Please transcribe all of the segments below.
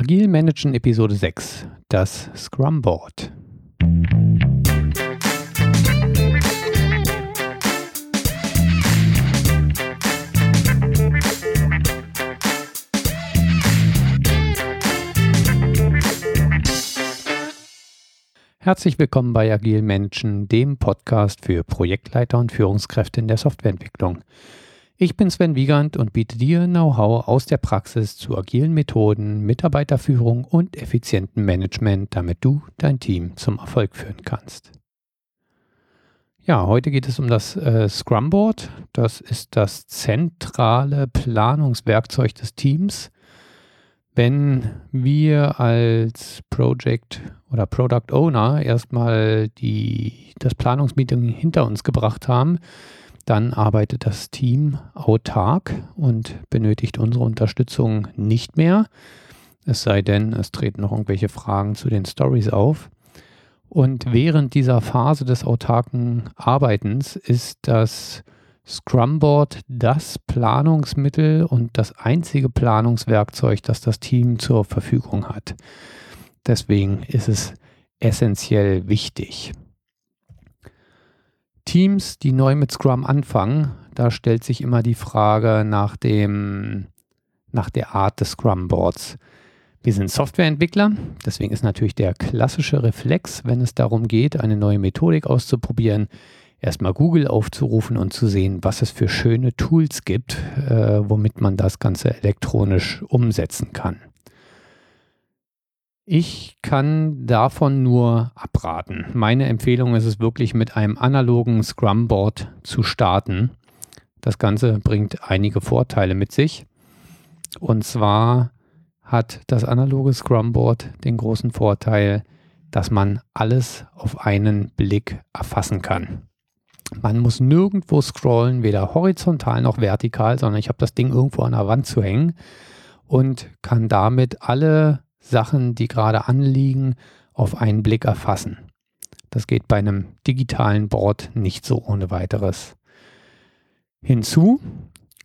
Agil Managen Episode 6, das Scrum Board. Herzlich willkommen bei Agil Managen, dem Podcast für Projektleiter und Führungskräfte in der Softwareentwicklung. Ich bin Sven Wiegand und biete dir Know-how aus der Praxis zu agilen Methoden, Mitarbeiterführung und effizientem Management, damit du dein Team zum Erfolg führen kannst. Ja, heute geht es um das äh, Scrum Board. Das ist das zentrale Planungswerkzeug des Teams. Wenn wir als Project oder Product Owner erstmal die, das Planungsmeeting hinter uns gebracht haben, dann arbeitet das Team autark und benötigt unsere Unterstützung nicht mehr. Es sei denn, es treten noch irgendwelche Fragen zu den Stories auf. Und während dieser Phase des autarken Arbeitens ist das Scrum Board das Planungsmittel und das einzige Planungswerkzeug, das das Team zur Verfügung hat. Deswegen ist es essentiell wichtig. Teams, die neu mit Scrum anfangen, da stellt sich immer die Frage nach dem, nach der Art des Scrum Boards. Wir sind Softwareentwickler, deswegen ist natürlich der klassische Reflex, wenn es darum geht, eine neue Methodik auszuprobieren, erstmal Google aufzurufen und zu sehen, was es für schöne Tools gibt, äh, womit man das Ganze elektronisch umsetzen kann. Ich kann davon nur abraten. Meine Empfehlung ist es wirklich mit einem analogen Scrum Board zu starten. Das Ganze bringt einige Vorteile mit sich. Und zwar hat das analoge Scrum Board den großen Vorteil, dass man alles auf einen Blick erfassen kann. Man muss nirgendwo scrollen, weder horizontal noch vertikal, sondern ich habe das Ding irgendwo an der Wand zu hängen und kann damit alle Sachen, die gerade anliegen, auf einen Blick erfassen. Das geht bei einem digitalen Board nicht so ohne weiteres. Hinzu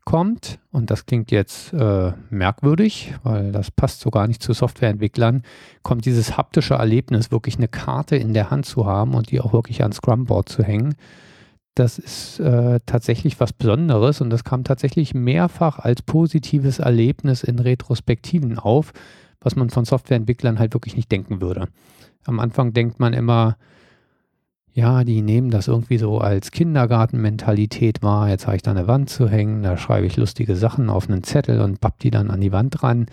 kommt, und das klingt jetzt äh, merkwürdig, weil das passt so gar nicht zu Softwareentwicklern, kommt dieses haptische Erlebnis, wirklich eine Karte in der Hand zu haben und die auch wirklich ans Scrum-Board zu hängen. Das ist äh, tatsächlich was Besonderes und das kam tatsächlich mehrfach als positives Erlebnis in Retrospektiven auf, was man von Softwareentwicklern halt wirklich nicht denken würde. Am Anfang denkt man immer, ja, die nehmen das irgendwie so als Kindergartenmentalität wahr. Jetzt habe ich da eine Wand zu hängen, da schreibe ich lustige Sachen auf einen Zettel und papp die dann an die Wand ran.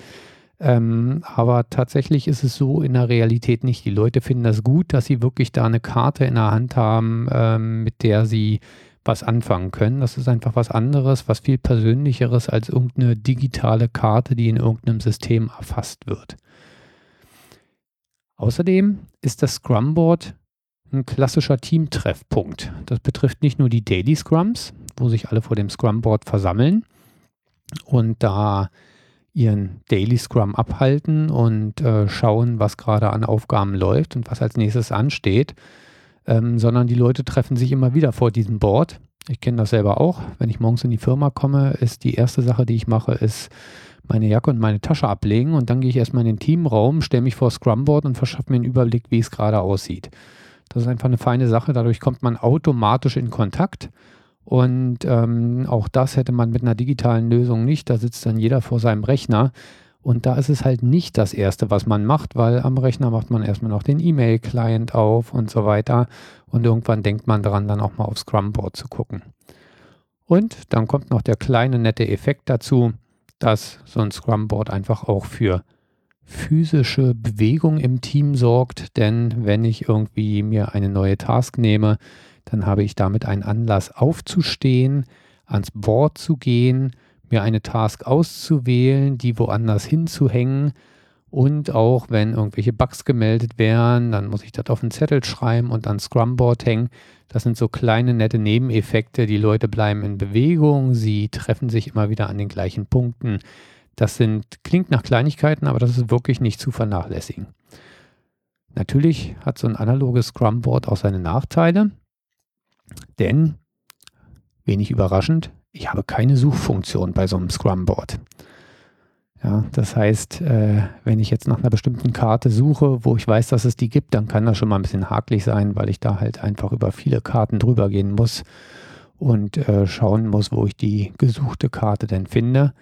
Ähm, aber tatsächlich ist es so in der Realität nicht. Die Leute finden das gut, dass sie wirklich da eine Karte in der Hand haben, ähm, mit der sie was anfangen können. Das ist einfach was anderes, was viel persönlicheres als irgendeine digitale Karte, die in irgendeinem System erfasst wird. Außerdem ist das Scrum Board ein klassischer Teamtreffpunkt. Das betrifft nicht nur die Daily Scrums, wo sich alle vor dem Scrum Board versammeln und da ihren Daily Scrum abhalten und äh, schauen, was gerade an Aufgaben läuft und was als nächstes ansteht, ähm, sondern die Leute treffen sich immer wieder vor diesem Board. Ich kenne das selber auch. Wenn ich morgens in die Firma komme, ist die erste Sache, die ich mache, ist meine Jacke und meine Tasche ablegen und dann gehe ich erstmal in den Teamraum, stelle mich vor Scrumboard und verschaffe mir einen Überblick, wie es gerade aussieht. Das ist einfach eine feine Sache. Dadurch kommt man automatisch in Kontakt. Und ähm, auch das hätte man mit einer digitalen Lösung nicht. Da sitzt dann jeder vor seinem Rechner und da ist es halt nicht das Erste, was man macht, weil am Rechner macht man erstmal noch den E-Mail-Client auf und so weiter. Und irgendwann denkt man dran, dann auch mal aufs Scrum-Board zu gucken. Und dann kommt noch der kleine nette Effekt dazu, dass so ein Scrum-Board einfach auch für physische Bewegung im Team sorgt. Denn wenn ich irgendwie mir eine neue Task nehme, dann habe ich damit einen Anlass aufzustehen, ans Board zu gehen mir eine Task auszuwählen, die woanders hinzuhängen. Und auch wenn irgendwelche Bugs gemeldet werden, dann muss ich das auf einen Zettel schreiben und an Scrumboard hängen. Das sind so kleine nette Nebeneffekte. Die Leute bleiben in Bewegung, sie treffen sich immer wieder an den gleichen Punkten. Das sind, klingt nach Kleinigkeiten, aber das ist wirklich nicht zu vernachlässigen. Natürlich hat so ein analoges Scrumboard auch seine Nachteile, denn, wenig überraschend, ich habe keine Suchfunktion bei so einem Scrum-Board. Ja, das heißt, äh, wenn ich jetzt nach einer bestimmten Karte suche, wo ich weiß, dass es die gibt, dann kann das schon mal ein bisschen hakelig sein, weil ich da halt einfach über viele Karten drüber gehen muss und äh, schauen muss, wo ich die gesuchte Karte denn finde.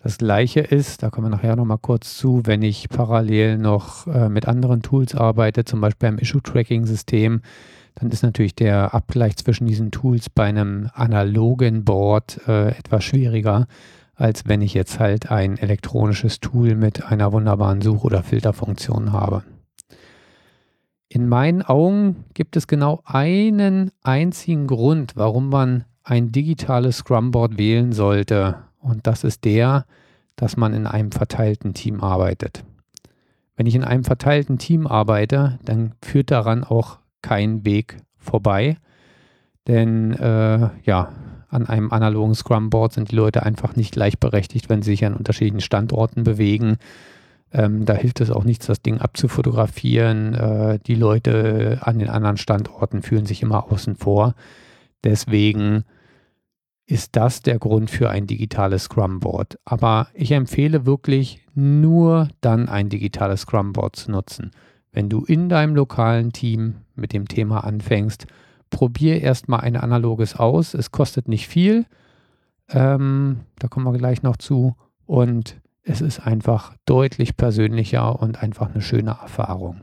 Das gleiche ist, da kommen wir nachher nochmal kurz zu, wenn ich parallel noch äh, mit anderen Tools arbeite, zum Beispiel beim Issue-Tracking-System, dann ist natürlich der Abgleich zwischen diesen Tools bei einem analogen Board äh, etwas schwieriger, als wenn ich jetzt halt ein elektronisches Tool mit einer wunderbaren Such- oder Filterfunktion habe. In meinen Augen gibt es genau einen einzigen Grund, warum man ein digitales Scrumboard wählen sollte. Und das ist der, dass man in einem verteilten Team arbeitet. Wenn ich in einem verteilten Team arbeite, dann führt daran auch kein Weg vorbei. Denn äh, ja, an einem analogen Scrum-Board sind die Leute einfach nicht gleichberechtigt, wenn sie sich an unterschiedlichen Standorten bewegen. Ähm, da hilft es auch nichts, das Ding abzufotografieren. Äh, die Leute an den anderen Standorten fühlen sich immer außen vor. Deswegen ist das der Grund für ein digitales Scrum-Board. Aber ich empfehle wirklich nur dann ein digitales Scrum-Board zu nutzen. Wenn du in deinem lokalen Team mit dem Thema anfängst, probier erstmal ein analoges aus. Es kostet nicht viel. Ähm, da kommen wir gleich noch zu. Und es ist einfach deutlich persönlicher und einfach eine schöne Erfahrung.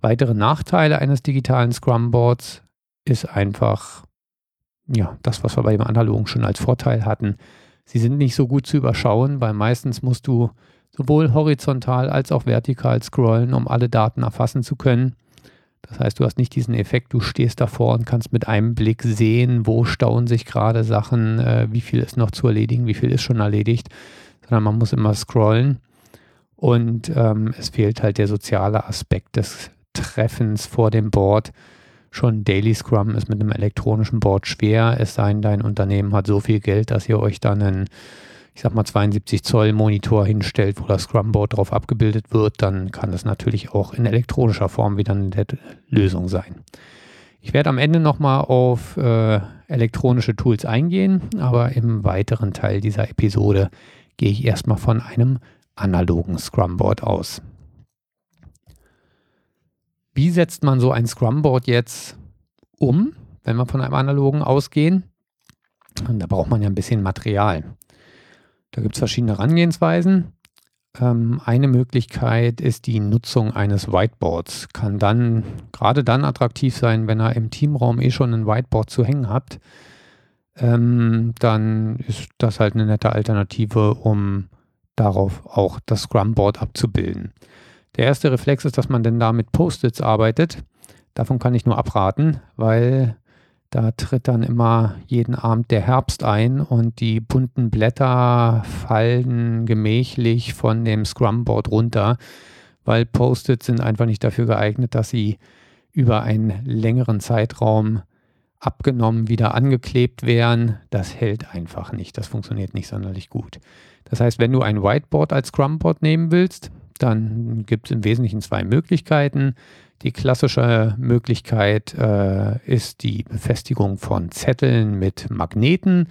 Weitere Nachteile eines digitalen Scrum-Boards ist einfach, ja, das, was wir bei dem analogen schon als Vorteil hatten. Sie sind nicht so gut zu überschauen, weil meistens musst du sowohl horizontal als auch vertikal scrollen, um alle Daten erfassen zu können. Das heißt, du hast nicht diesen Effekt, du stehst davor und kannst mit einem Blick sehen, wo stauen sich gerade Sachen, äh, wie viel ist noch zu erledigen, wie viel ist schon erledigt, sondern man muss immer scrollen. Und ähm, es fehlt halt der soziale Aspekt des Treffens vor dem Board. Schon Daily Scrum ist mit einem elektronischen Board schwer, es sei denn, dein Unternehmen hat so viel Geld, dass ihr euch dann einen ich sag mal 72 Zoll Monitor hinstellt, wo das Scrumboard drauf abgebildet wird, dann kann das natürlich auch in elektronischer Form wieder eine Lösung sein. Ich werde am Ende nochmal auf äh, elektronische Tools eingehen, aber im weiteren Teil dieser Episode gehe ich erstmal von einem analogen Scrumboard aus. Wie setzt man so ein Scrumboard jetzt um, wenn wir von einem analogen ausgehen? Und da braucht man ja ein bisschen Material. Da gibt es verschiedene Herangehensweisen. Ähm, eine Möglichkeit ist die Nutzung eines Whiteboards. Kann dann gerade dann attraktiv sein, wenn ihr im Teamraum eh schon ein Whiteboard zu hängen habt. Ähm, dann ist das halt eine nette Alternative, um darauf auch das Scrumboard abzubilden. Der erste Reflex ist, dass man denn da mit Post-its arbeitet. Davon kann ich nur abraten, weil da tritt dann immer jeden Abend der Herbst ein und die bunten Blätter fallen gemächlich von dem Scrumboard runter, weil Post-its sind einfach nicht dafür geeignet, dass sie über einen längeren Zeitraum abgenommen, wieder angeklebt werden. Das hält einfach nicht. Das funktioniert nicht sonderlich gut. Das heißt, wenn du ein Whiteboard als Scrumboard nehmen willst, dann gibt es im Wesentlichen zwei Möglichkeiten. Die klassische Möglichkeit äh, ist die Befestigung von Zetteln mit Magneten.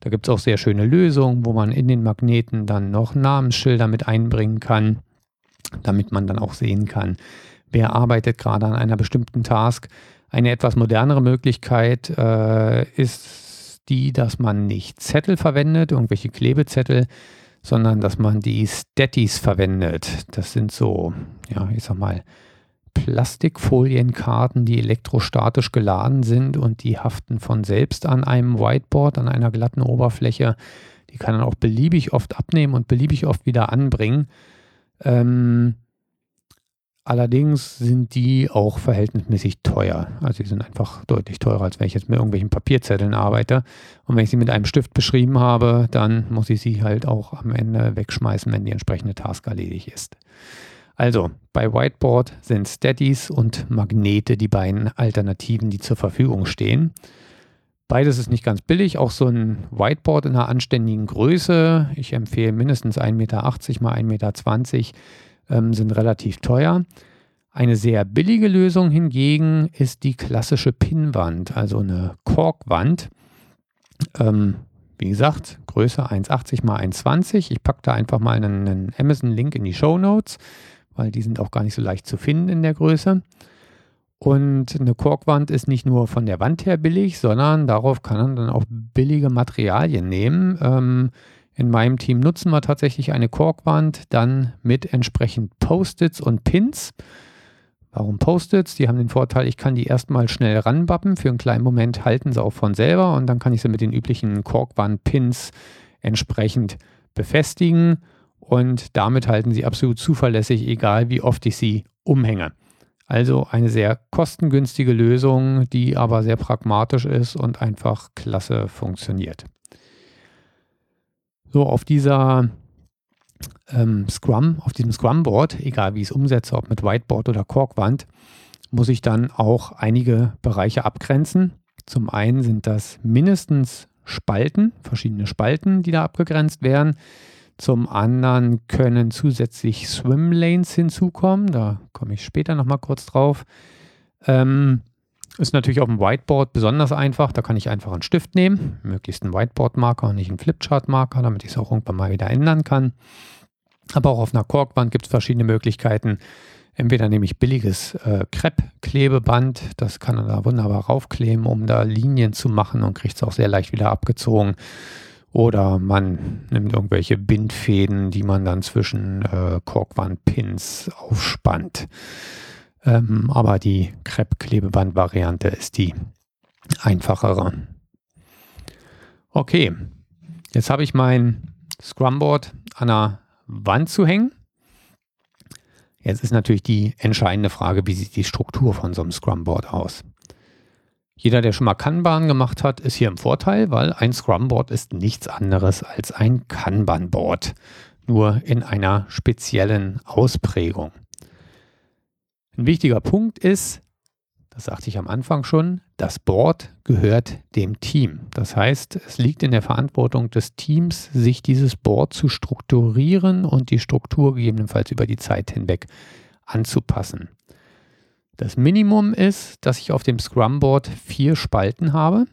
Da gibt es auch sehr schöne Lösungen, wo man in den Magneten dann noch Namensschilder mit einbringen kann, damit man dann auch sehen kann, wer arbeitet gerade an einer bestimmten Task. Eine etwas modernere Möglichkeit äh, ist die, dass man nicht Zettel verwendet, irgendwelche Klebezettel, sondern dass man die Statis verwendet. Das sind so, ja, ich sag mal, Plastikfolienkarten, die elektrostatisch geladen sind und die haften von selbst an einem Whiteboard, an einer glatten Oberfläche. Die kann man auch beliebig oft abnehmen und beliebig oft wieder anbringen. Ähm, allerdings sind die auch verhältnismäßig teuer. Also die sind einfach deutlich teurer, als wenn ich jetzt mit irgendwelchen Papierzetteln arbeite. Und wenn ich sie mit einem Stift beschrieben habe, dann muss ich sie halt auch am Ende wegschmeißen, wenn die entsprechende Task erledigt ist. Also bei Whiteboard sind Steadies und Magnete die beiden Alternativen, die zur Verfügung stehen. Beides ist nicht ganz billig, auch so ein Whiteboard in einer anständigen Größe. Ich empfehle mindestens 1,80 Meter mal 1,20 Meter ähm, sind relativ teuer. Eine sehr billige Lösung hingegen ist die klassische Pinnwand, also eine Korkwand. Ähm, Wie gesagt, Größe 1,80 x 1,20. Ich packe da einfach mal einen, einen Amazon-Link in die Show Notes, weil die sind auch gar nicht so leicht zu finden in der Größe. Und eine Korkwand ist nicht nur von der Wand her billig, sondern darauf kann man dann auch billige Materialien nehmen. Ähm, in meinem Team nutzen wir tatsächlich eine Korkwand, dann mit entsprechend Post-its und Pins. Warum Post-its? Die haben den Vorteil, ich kann die erstmal schnell ranbappen. Für einen kleinen Moment halten sie auch von selber und dann kann ich sie mit den üblichen Korkwand-Pins entsprechend befestigen und damit halten sie absolut zuverlässig, egal wie oft ich sie umhänge. Also eine sehr kostengünstige Lösung, die aber sehr pragmatisch ist und einfach klasse funktioniert. So, auf dieser ähm, Scrum, auf diesem Scrum-Board, egal wie ich es umsetze, ob mit Whiteboard oder Korkwand, muss ich dann auch einige Bereiche abgrenzen. Zum einen sind das mindestens Spalten, verschiedene Spalten, die da abgegrenzt werden. Zum anderen können zusätzlich Swimlanes hinzukommen. Da komme ich später nochmal kurz drauf. Ähm, ist natürlich auf dem Whiteboard besonders einfach. Da kann ich einfach einen Stift nehmen, möglichst einen Whiteboard-Marker und nicht einen Flipchart-Marker, damit ich es auch irgendwann mal wieder ändern kann. Aber auch auf einer Korkwand gibt es verschiedene Möglichkeiten. Entweder nehme ich billiges äh, Krepp-Klebeband, das kann man da wunderbar raufkleben, um da Linien zu machen und kriegt es auch sehr leicht wieder abgezogen. Oder man nimmt irgendwelche Bindfäden, die man dann zwischen äh, Korkwandpins aufspannt. Ähm, aber die Krepp-Klebeband-Variante ist die einfachere. Okay, jetzt habe ich mein Scrumboard an der Wand zu hängen. Jetzt ist natürlich die entscheidende Frage, wie sieht die Struktur von so einem Scrumboard aus? Jeder, der schon mal Kanban gemacht hat, ist hier im Vorteil, weil ein Scrumboard ist nichts anderes als ein Kanban-Board, nur in einer speziellen Ausprägung. Ein wichtiger Punkt ist, das sagte ich am Anfang schon, das Board gehört dem Team. Das heißt, es liegt in der Verantwortung des Teams, sich dieses Board zu strukturieren und die Struktur gegebenenfalls über die Zeit hinweg anzupassen. Das Minimum ist, dass ich auf dem Scrum-Board vier Spalten habe.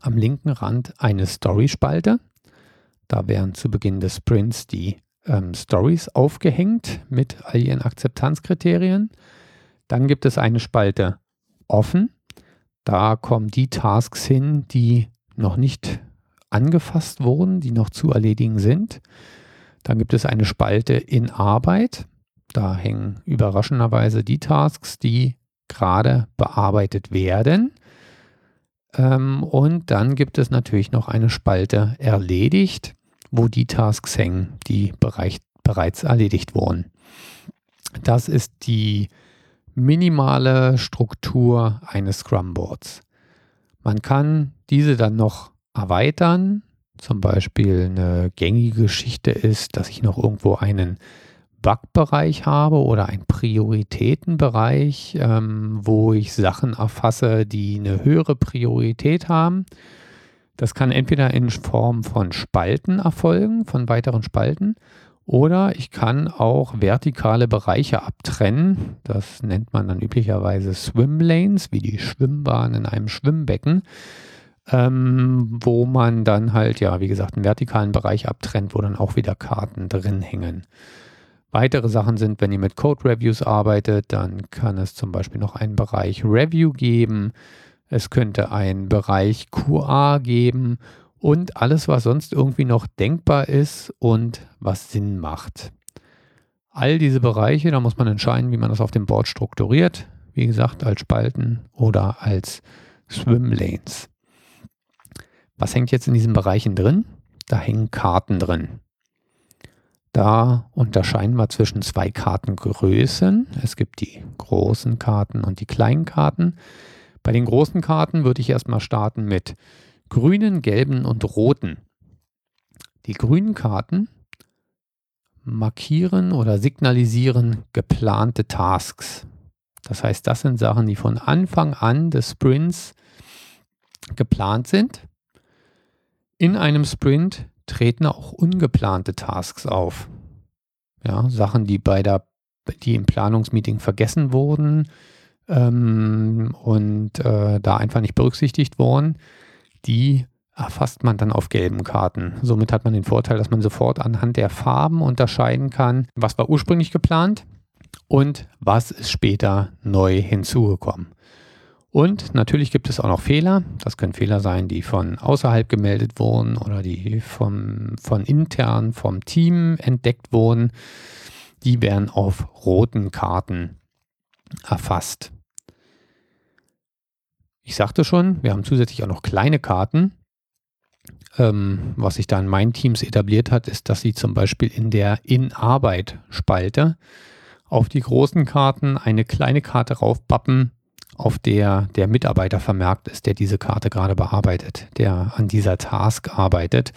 Am linken Rand eine Story-Spalte. Da werden zu Beginn des Sprints die ähm, Stories aufgehängt mit all ihren Akzeptanzkriterien. Dann gibt es eine Spalte offen. Da kommen die Tasks hin, die noch nicht angefasst wurden, die noch zu erledigen sind. Dann gibt es eine Spalte in Arbeit. Da hängen überraschenderweise die Tasks, die gerade bearbeitet werden. Ähm, und dann gibt es natürlich noch eine Spalte erledigt, wo die Tasks hängen, die bereits erledigt wurden. Das ist die minimale Struktur eines Scrum-Boards. Man kann diese dann noch erweitern. Zum Beispiel eine gängige Geschichte ist, dass ich noch irgendwo einen Bug-Bereich habe oder einen Prioritätenbereich, ähm, wo ich Sachen erfasse, die eine höhere Priorität haben. Das kann entweder in Form von Spalten erfolgen, von weiteren Spalten, oder ich kann auch vertikale Bereiche abtrennen. Das nennt man dann üblicherweise Swimlanes, wie die Schwimmbahn in einem Schwimmbecken, ähm, wo man dann halt, ja, wie gesagt, einen vertikalen Bereich abtrennt, wo dann auch wieder Karten drin hängen. Weitere Sachen sind, wenn ihr mit Code Reviews arbeitet, dann kann es zum Beispiel noch einen Bereich Review geben. Es könnte einen Bereich QA geben und alles, was sonst irgendwie noch denkbar ist und was Sinn macht. All diese Bereiche, da muss man entscheiden, wie man das auf dem Board strukturiert. Wie gesagt, als Spalten oder als Swimlanes. Was hängt jetzt in diesen Bereichen drin? Da hängen Karten drin. Da unterscheiden wir zwischen zwei Kartengrößen. Es gibt die großen Karten und die kleinen Karten. Bei den großen Karten würde ich erstmal starten mit grünen, gelben und roten. Die grünen Karten markieren oder signalisieren geplante Tasks. Das heißt, das sind Sachen, die von Anfang an des Sprints geplant sind. In einem Sprint treten auch ungeplante Tasks auf. Ja, Sachen, die bei der, die im Planungsmeeting vergessen wurden ähm, und äh, da einfach nicht berücksichtigt wurden die erfasst man dann auf gelben Karten. Somit hat man den Vorteil, dass man sofort anhand der Farben unterscheiden kann, was war ursprünglich geplant und was ist später neu hinzugekommen. Und natürlich gibt es auch noch Fehler. Das können Fehler sein, die von außerhalb gemeldet wurden oder die vom, von intern vom Team entdeckt wurden. Die werden auf roten Karten erfasst. Ich sagte schon, wir haben zusätzlich auch noch kleine Karten. Ähm, was sich da in meinen Teams etabliert hat, ist, dass sie zum Beispiel in der In-Arbeit-Spalte auf die großen Karten eine kleine Karte raufpappen, auf der der Mitarbeiter vermerkt ist, der diese Karte gerade bearbeitet, der an dieser Task arbeitet.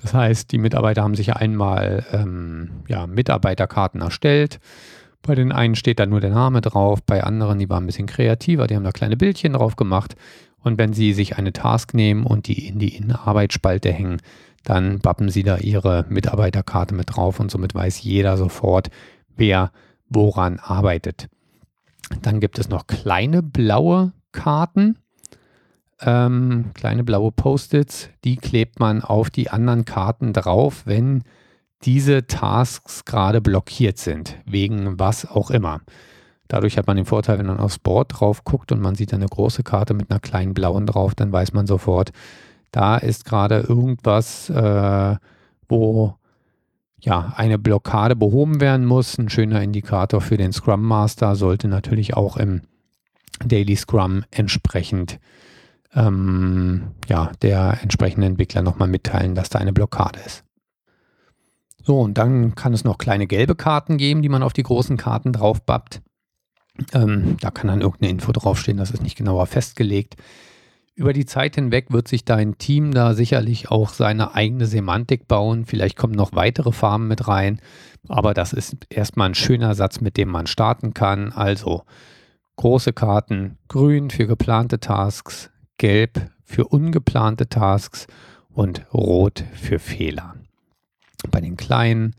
Das heißt, die Mitarbeiter haben sich einmal ähm, ja, Mitarbeiterkarten erstellt. Bei den einen steht da nur der Name drauf, bei anderen, die waren ein bisschen kreativer, die haben da kleine Bildchen drauf gemacht. Und wenn sie sich eine Task nehmen und die in die Innenarbeitsspalte hängen, dann bappen sie da ihre Mitarbeiterkarte mit drauf und somit weiß jeder sofort, wer woran arbeitet. Dann gibt es noch kleine blaue Karten, ähm, kleine blaue Post-its, die klebt man auf die anderen Karten drauf, wenn diese Tasks gerade blockiert sind, wegen was auch immer. Dadurch hat man den Vorteil, wenn man aufs Board drauf guckt und man sieht eine große Karte mit einer kleinen blauen drauf, dann weiß man sofort, da ist gerade irgendwas, äh, wo ja, eine Blockade behoben werden muss. Ein schöner Indikator für den Scrum Master sollte natürlich auch im Daily Scrum entsprechend ähm, ja, der entsprechende Entwickler nochmal mitteilen, dass da eine Blockade ist. So, und dann kann es noch kleine gelbe Karten geben, die man auf die großen Karten draufbappt. Ähm, da kann dann irgendeine Info draufstehen, das ist nicht genauer festgelegt. Über die Zeit hinweg wird sich dein Team da sicherlich auch seine eigene Semantik bauen. Vielleicht kommen noch weitere Farben mit rein. Aber das ist erstmal ein schöner Satz, mit dem man starten kann. Also große Karten, grün für geplante Tasks, gelb für ungeplante Tasks und rot für Fehler. Bei den kleinen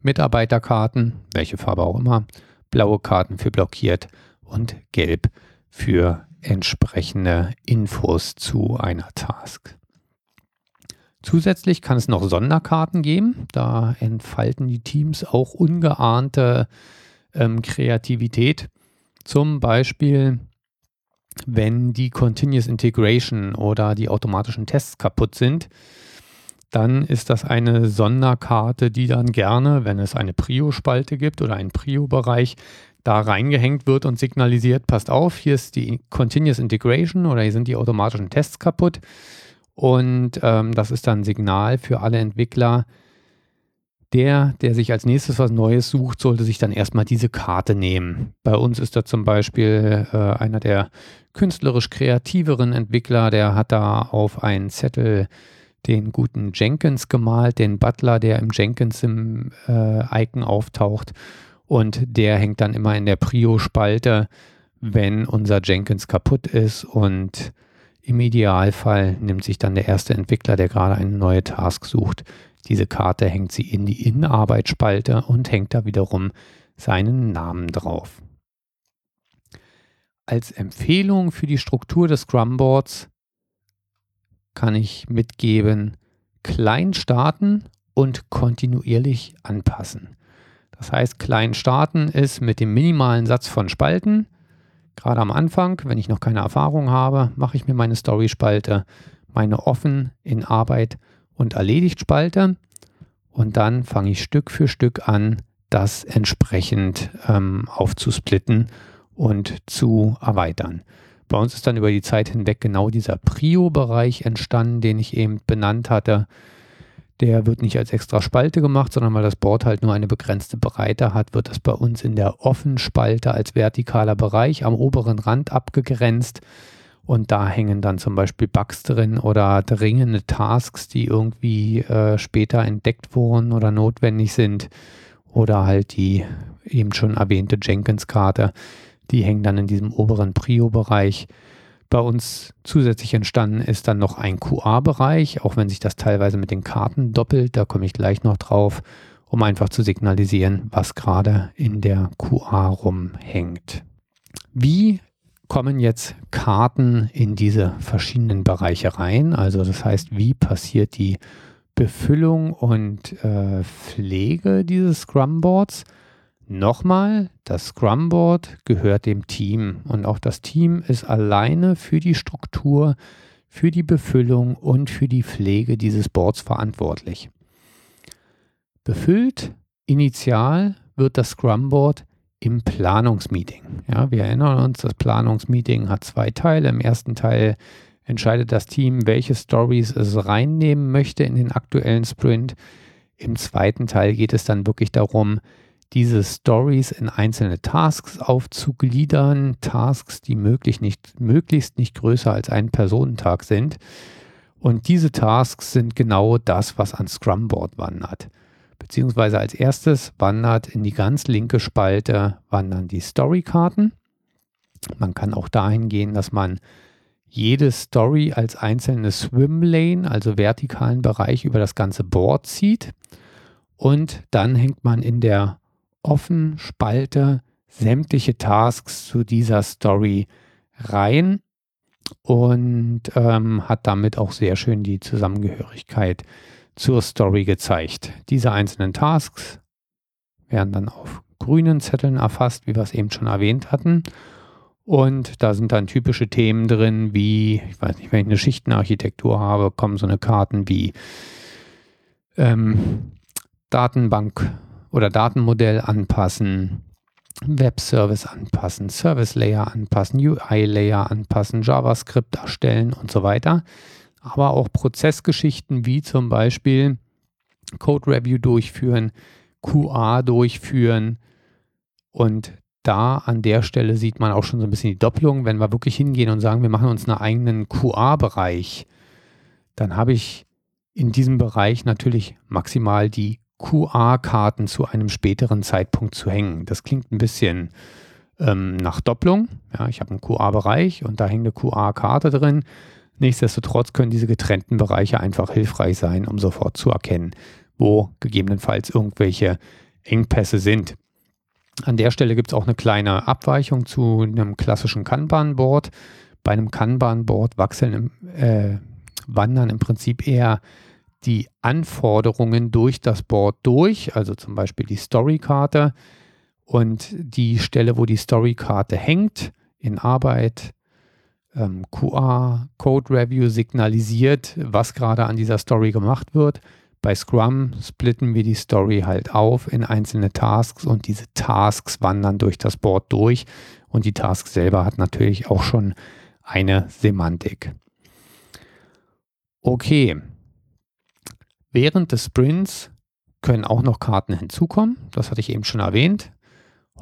Mitarbeiterkarten, welche Farbe auch immer, blaue Karten für blockiert und gelb für entsprechende Infos zu einer Task. Zusätzlich kann es noch Sonderkarten geben. Da entfalten die Teams auch ungeahnte ähm, Kreativität. Zum Beispiel, wenn die Continuous Integration oder die automatischen Tests kaputt sind, dann ist das eine Sonderkarte, die dann gerne, wenn es eine Prio-Spalte gibt oder einen Prio-Bereich, da reingehängt wird und signalisiert, passt auf, hier ist die Continuous Integration oder hier sind die automatischen Tests kaputt. Und ähm, das ist dann ein Signal für alle Entwickler. Der, der sich als nächstes was Neues sucht, sollte sich dann erstmal diese Karte nehmen. Bei uns ist da zum Beispiel äh, einer der künstlerisch kreativeren Entwickler, der hat da auf einen Zettel den guten Jenkins gemalt, den Butler, der im Jenkins im äh, Icon auftaucht und der hängt dann immer in der Prio-Spalte, wenn unser Jenkins kaputt ist und im Idealfall nimmt sich dann der erste Entwickler, der gerade eine neue Task sucht, diese Karte hängt sie in die Innenarbeitsspalte und hängt da wiederum seinen Namen drauf. Als Empfehlung für die Struktur des Scrum-Boards kann ich mitgeben, klein starten und kontinuierlich anpassen. Das heißt, klein starten ist mit dem minimalen Satz von Spalten. Gerade am Anfang, wenn ich noch keine Erfahrung habe, mache ich mir meine Story-Spalte, meine offen in Arbeit und erledigt Spalte und dann fange ich Stück für Stück an, das entsprechend ähm, aufzusplitten und zu erweitern. Bei uns ist dann über die Zeit hinweg genau dieser Prio-Bereich entstanden, den ich eben benannt hatte. Der wird nicht als extra Spalte gemacht, sondern weil das Board halt nur eine begrenzte Breite hat, wird das bei uns in der Offenspalte als vertikaler Bereich am oberen Rand abgegrenzt. Und da hängen dann zum Beispiel Bugs drin oder dringende Tasks, die irgendwie äh, später entdeckt wurden oder notwendig sind. Oder halt die eben schon erwähnte Jenkins-Karte, die hängen dann in diesem oberen Prio-Bereich. Bei uns zusätzlich entstanden ist dann noch ein QA-Bereich, auch wenn sich das teilweise mit den Karten doppelt, da komme ich gleich noch drauf, um einfach zu signalisieren, was gerade in der QA rumhängt. Wie kommen jetzt Karten in diese verschiedenen Bereiche rein. Also das heißt, wie passiert die Befüllung und äh, Pflege dieses Scrum-Boards? Nochmal, das Scrum-Board gehört dem Team und auch das Team ist alleine für die Struktur, für die Befüllung und für die Pflege dieses Boards verantwortlich. Befüllt initial wird das Scrum-Board im Planungsmeeting. Ja, wir erinnern uns, das Planungsmeeting hat zwei Teile. Im ersten Teil entscheidet das Team, welche Stories es reinnehmen möchte in den aktuellen Sprint. Im zweiten Teil geht es dann wirklich darum, diese Stories in einzelne Tasks aufzugliedern. Tasks, die möglich nicht, möglichst nicht größer als ein Personentag sind. Und diese Tasks sind genau das, was an Scrumboard wandert beziehungsweise als erstes wandert in die ganz linke Spalte wandern die Storykarten. Man kann auch dahin gehen, dass man jede Story als einzelne Swimlane, also vertikalen Bereich über das ganze Board zieht. Und dann hängt man in der offenen Spalte sämtliche Tasks zu dieser Story rein und ähm, hat damit auch sehr schön die Zusammengehörigkeit zur Story gezeigt. Diese einzelnen Tasks werden dann auf grünen Zetteln erfasst, wie wir es eben schon erwähnt hatten. Und da sind dann typische Themen drin, wie, ich weiß nicht, wenn ich eine Schichtenarchitektur habe, kommen so eine Karten wie ähm, Datenbank oder Datenmodell anpassen, Webservice anpassen, Service Layer anpassen, UI Layer anpassen, JavaScript erstellen und so weiter aber auch Prozessgeschichten wie zum Beispiel Code Review durchführen, QA durchführen und da an der Stelle sieht man auch schon so ein bisschen die Doppelung. Wenn wir wirklich hingehen und sagen, wir machen uns einen eigenen QA-Bereich, dann habe ich in diesem Bereich natürlich maximal die QA-Karten zu einem späteren Zeitpunkt zu hängen. Das klingt ein bisschen ähm, nach Doppelung. Ja, ich habe einen QA-Bereich und da hängt eine QA-Karte drin. Nichtsdestotrotz können diese getrennten Bereiche einfach hilfreich sein, um sofort zu erkennen, wo gegebenenfalls irgendwelche Engpässe sind. An der Stelle gibt es auch eine kleine Abweichung zu einem klassischen Kanban-Board. Bei einem Kanban-Board wachseln, äh, wandern im Prinzip eher die Anforderungen durch das Board durch, also zum Beispiel die Storykarte und die Stelle, wo die Storykarte hängt, in Arbeit, ähm, QA, Code Review signalisiert, was gerade an dieser Story gemacht wird. Bei Scrum splitten wir die Story halt auf in einzelne Tasks und diese Tasks wandern durch das Board durch und die Task selber hat natürlich auch schon eine Semantik. Okay. Während des Sprints können auch noch Karten hinzukommen. Das hatte ich eben schon erwähnt.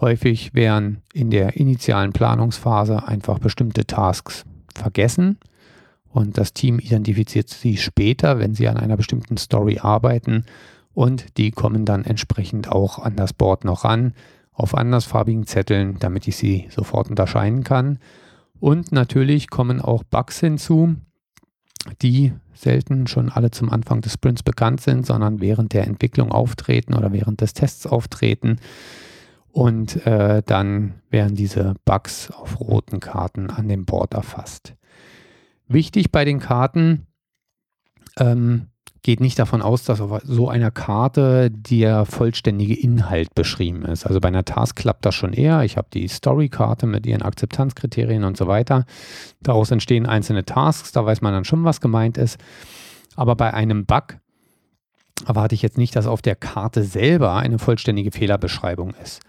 Häufig werden in der initialen Planungsphase einfach bestimmte Tasks vergessen und das Team identifiziert sie später, wenn sie an einer bestimmten Story arbeiten und die kommen dann entsprechend auch an das Board noch ran auf andersfarbigen Zetteln, damit ich sie sofort unterscheiden kann. Und natürlich kommen auch Bugs hinzu, die selten schon alle zum Anfang des Sprints bekannt sind, sondern während der Entwicklung auftreten oder während des Tests auftreten. Und äh, dann werden diese Bugs auf roten Karten an dem Board erfasst. Wichtig bei den Karten, ähm, geht nicht davon aus, dass auf so einer Karte der vollständige Inhalt beschrieben ist. Also bei einer Task klappt das schon eher. Ich habe die Story-Karte mit ihren Akzeptanzkriterien und so weiter. Daraus entstehen einzelne Tasks, da weiß man dann schon, was gemeint ist. Aber bei einem Bug erwarte ich jetzt nicht, dass auf der Karte selber eine vollständige Fehlerbeschreibung ist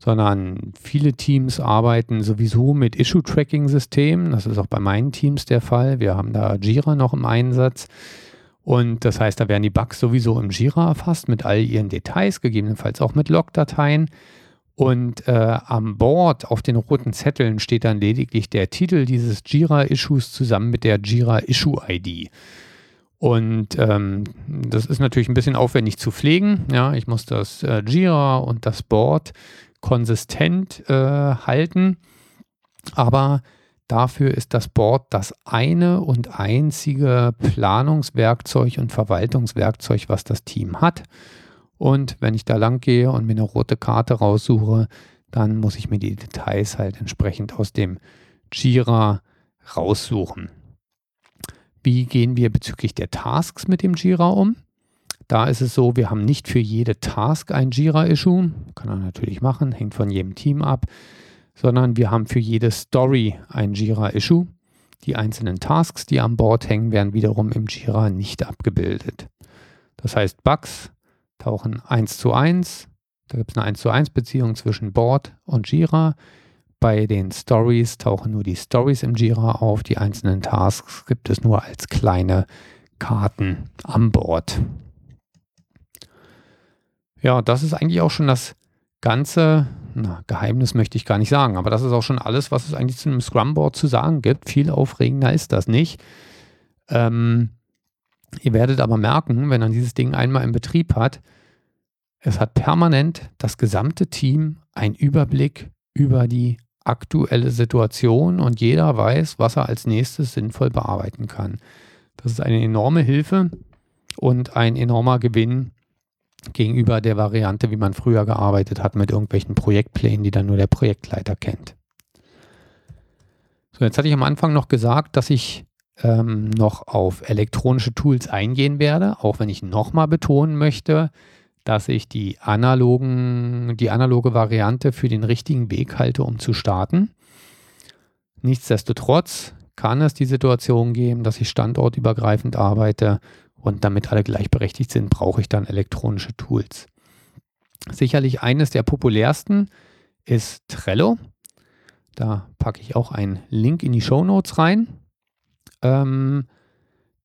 sondern viele Teams arbeiten sowieso mit Issue-Tracking-Systemen. Das ist auch bei meinen Teams der Fall. Wir haben da Jira noch im Einsatz. Und das heißt, da werden die Bugs sowieso im Jira erfasst mit all ihren Details, gegebenenfalls auch mit Logdateien. Und äh, am Board auf den roten Zetteln steht dann lediglich der Titel dieses Jira-Issues zusammen mit der Jira-Issue-ID. Und ähm, das ist natürlich ein bisschen aufwendig zu pflegen. Ja, ich muss das äh, Jira und das Board konsistent äh, halten. Aber dafür ist das Board das eine und einzige Planungswerkzeug und Verwaltungswerkzeug, was das Team hat. Und wenn ich da lang gehe und mir eine rote Karte raussuche, dann muss ich mir die Details halt entsprechend aus dem Jira raussuchen. Wie gehen wir bezüglich der Tasks mit dem Jira um? Da ist es so, wir haben nicht für jede Task ein Jira-Issue. Kann er natürlich machen, hängt von jedem Team ab. Sondern wir haben für jede Story ein Jira-Issue. Die einzelnen Tasks, die an Bord hängen, werden wiederum im Jira nicht abgebildet. Das heißt, Bugs tauchen 1 zu 1. Da gibt es eine 1 zu 1 Beziehung zwischen Board und Jira. Bei den Stories tauchen nur die Stories im Jira auf. Die einzelnen Tasks gibt es nur als kleine Karten am Board. Ja, das ist eigentlich auch schon das ganze na, Geheimnis möchte ich gar nicht sagen, aber das ist auch schon alles, was es eigentlich zu einem Scrum-Board zu sagen gibt. Viel aufregender ist das nicht. Ähm, ihr werdet aber merken, wenn man dieses Ding einmal im Betrieb hat, es hat permanent das gesamte Team einen Überblick über die aktuelle Situation und jeder weiß, was er als nächstes sinnvoll bearbeiten kann. Das ist eine enorme Hilfe und ein enormer Gewinn gegenüber der Variante, wie man früher gearbeitet hat mit irgendwelchen Projektplänen, die dann nur der Projektleiter kennt. So, jetzt hatte ich am Anfang noch gesagt, dass ich ähm, noch auf elektronische Tools eingehen werde, auch wenn ich nochmal betonen möchte, dass ich die analogen, die analoge Variante für den richtigen Weg halte, um zu starten. Nichtsdestotrotz kann es die Situation geben, dass ich standortübergreifend arbeite und damit alle gleichberechtigt sind, brauche ich dann elektronische Tools. Sicherlich eines der populärsten ist Trello. Da packe ich auch einen Link in die Show Notes rein. Ähm,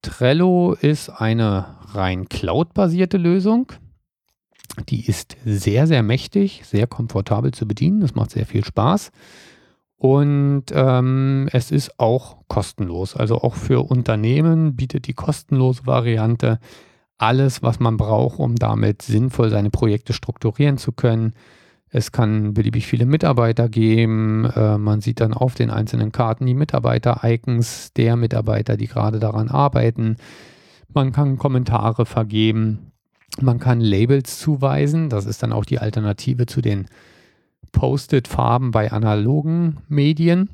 Trello ist eine rein cloud-basierte Lösung. Die ist sehr, sehr mächtig, sehr komfortabel zu bedienen. Das macht sehr viel Spaß. Und ähm, es ist auch kostenlos. Also auch für Unternehmen bietet die kostenlose Variante alles, was man braucht, um damit sinnvoll seine Projekte strukturieren zu können. Es kann beliebig viele Mitarbeiter geben. Äh, man sieht dann auf den einzelnen Karten die Mitarbeiter-Icons der Mitarbeiter, die gerade daran arbeiten. Man kann Kommentare vergeben. Man kann Labels zuweisen. Das ist dann auch die Alternative zu den Post-it-Farben bei analogen Medien,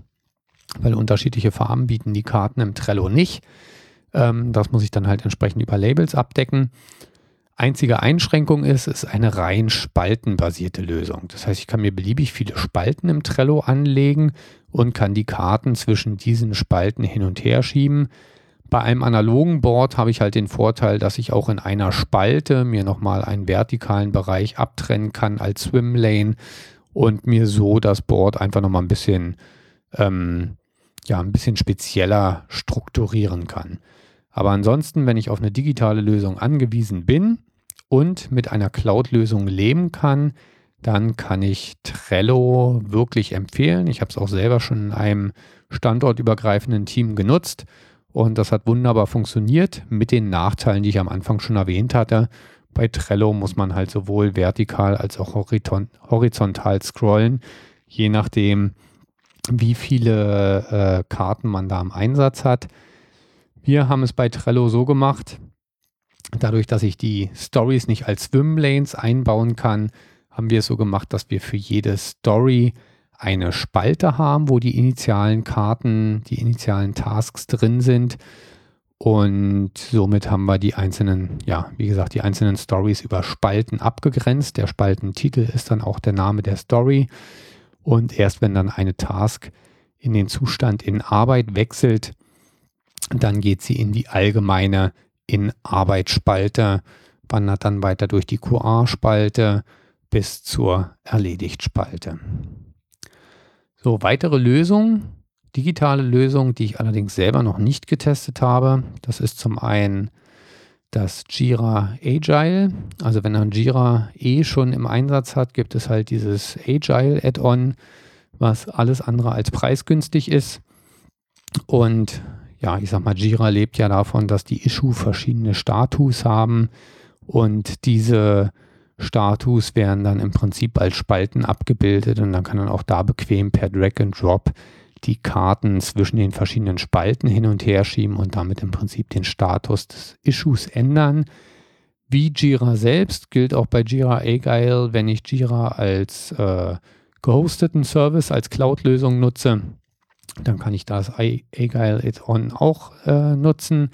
weil unterschiedliche Farben bieten die Karten im Trello nicht. Ähm, das muss ich dann halt entsprechend über Labels abdecken. Einzige Einschränkung ist, es ist eine rein spaltenbasierte Lösung. Das heißt, ich kann mir beliebig viele Spalten im Trello anlegen und kann die Karten zwischen diesen Spalten hin und her schieben. Bei einem analogen Board habe ich halt den Vorteil, dass ich auch in einer Spalte mir nochmal einen vertikalen Bereich abtrennen kann als Swimlane und mir so das Board einfach nochmal ein bisschen, ähm, ja, ein bisschen spezieller strukturieren kann. Aber ansonsten, wenn ich auf eine digitale Lösung angewiesen bin und mit einer Cloud-Lösung leben kann, dann kann ich Trello wirklich empfehlen. Ich habe es auch selber schon in einem standortübergreifenden Team genutzt und das hat wunderbar funktioniert mit den Nachteilen, die ich am Anfang schon erwähnt hatte. Bei Trello muss man halt sowohl vertikal als auch horizontal scrollen, je nachdem, wie viele äh, Karten man da im Einsatz hat. Wir haben es bei Trello so gemacht, dadurch, dass ich die Stories nicht als Swimlanes einbauen kann, haben wir es so gemacht, dass wir für jede Story eine Spalte haben, wo die initialen Karten, die initialen Tasks drin sind. Und somit haben wir die einzelnen, ja, wie gesagt, die einzelnen Stories über Spalten abgegrenzt. Der Spaltentitel ist dann auch der Name der Story. Und erst wenn dann eine Task in den Zustand in Arbeit wechselt, dann geht sie in die allgemeine in Arbeit Spalte, wandert dann weiter durch die QA-Spalte bis zur Erledigt-Spalte. So, weitere Lösungen digitale Lösung, die ich allerdings selber noch nicht getestet habe. Das ist zum einen das Jira Agile. Also wenn man Jira eh schon im Einsatz hat, gibt es halt dieses Agile Add-on, was alles andere als preisgünstig ist. Und ja, ich sag mal, Jira lebt ja davon, dass die Issue verschiedene Status haben und diese Status werden dann im Prinzip als Spalten abgebildet und dann kann man auch da bequem per Drag and Drop die Karten zwischen den verschiedenen Spalten hin und her schieben und damit im Prinzip den Status des Issues ändern. Wie Jira selbst gilt auch bei Jira Agile, wenn ich Jira als äh, gehosteten Service, als Cloud-Lösung nutze, Dann kann ich das Agile It On auch äh, nutzen.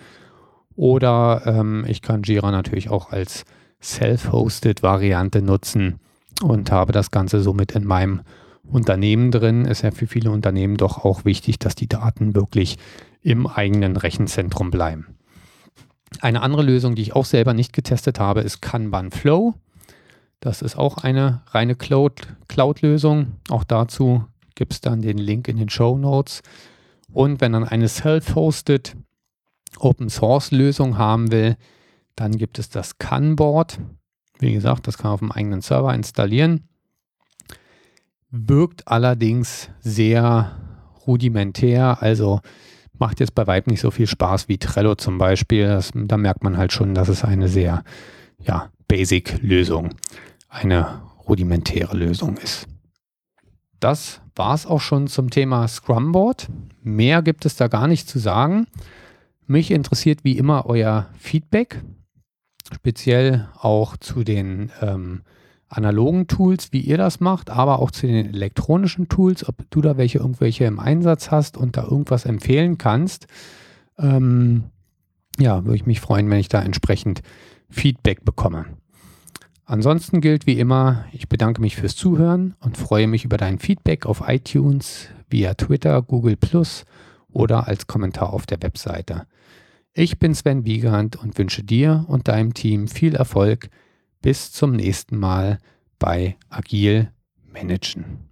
Oder ähm, ich kann Jira natürlich auch als Self-Hosted Variante nutzen und habe das Ganze somit in meinem Unternehmen drin. Ist ja für viele Unternehmen doch auch wichtig, dass die Daten wirklich im eigenen Rechenzentrum bleiben. Eine andere Lösung, die ich auch selber nicht getestet habe, ist Kanban Flow. Das ist auch eine reine Cloud-Lösung. auch dazu gibt es dann den Link in den Show Notes. Und wenn man eine Self-Hosted Open Source Lösung haben will, dann gibt es das Kanboard. Wie gesagt, das kann man auf dem eigenen Server installieren. Wirkt allerdings sehr rudimentär, also macht jetzt bei Weitem nicht so viel Spaß wie Trello zum Beispiel. Das, da merkt man halt schon, dass es eine sehr ja, Basic-Lösung, eine rudimentäre Lösung ist. Das war es auch schon zum Thema Scrumboard. Mehr gibt es da gar nicht zu sagen. Mich interessiert wie immer euer Feedback, speziell auch zu den ähm, analogen Tools, wie ihr das macht, aber auch zu den elektronischen Tools, ob du da welche irgendwelche im Einsatz hast und da irgendwas empfehlen kannst. Ähm, ja, würde ich mich freuen, wenn ich da entsprechend Feedback bekomme. Ansonsten gilt wie immer, ich bedanke mich fürs Zuhören und freue mich über dein Feedback auf iTunes, via Twitter, Google Plus oder als Kommentar auf der Webseite. Ich bin Sven Wiegand und wünsche dir und deinem Team viel Erfolg bis zum nächsten Mal bei Agil Managen.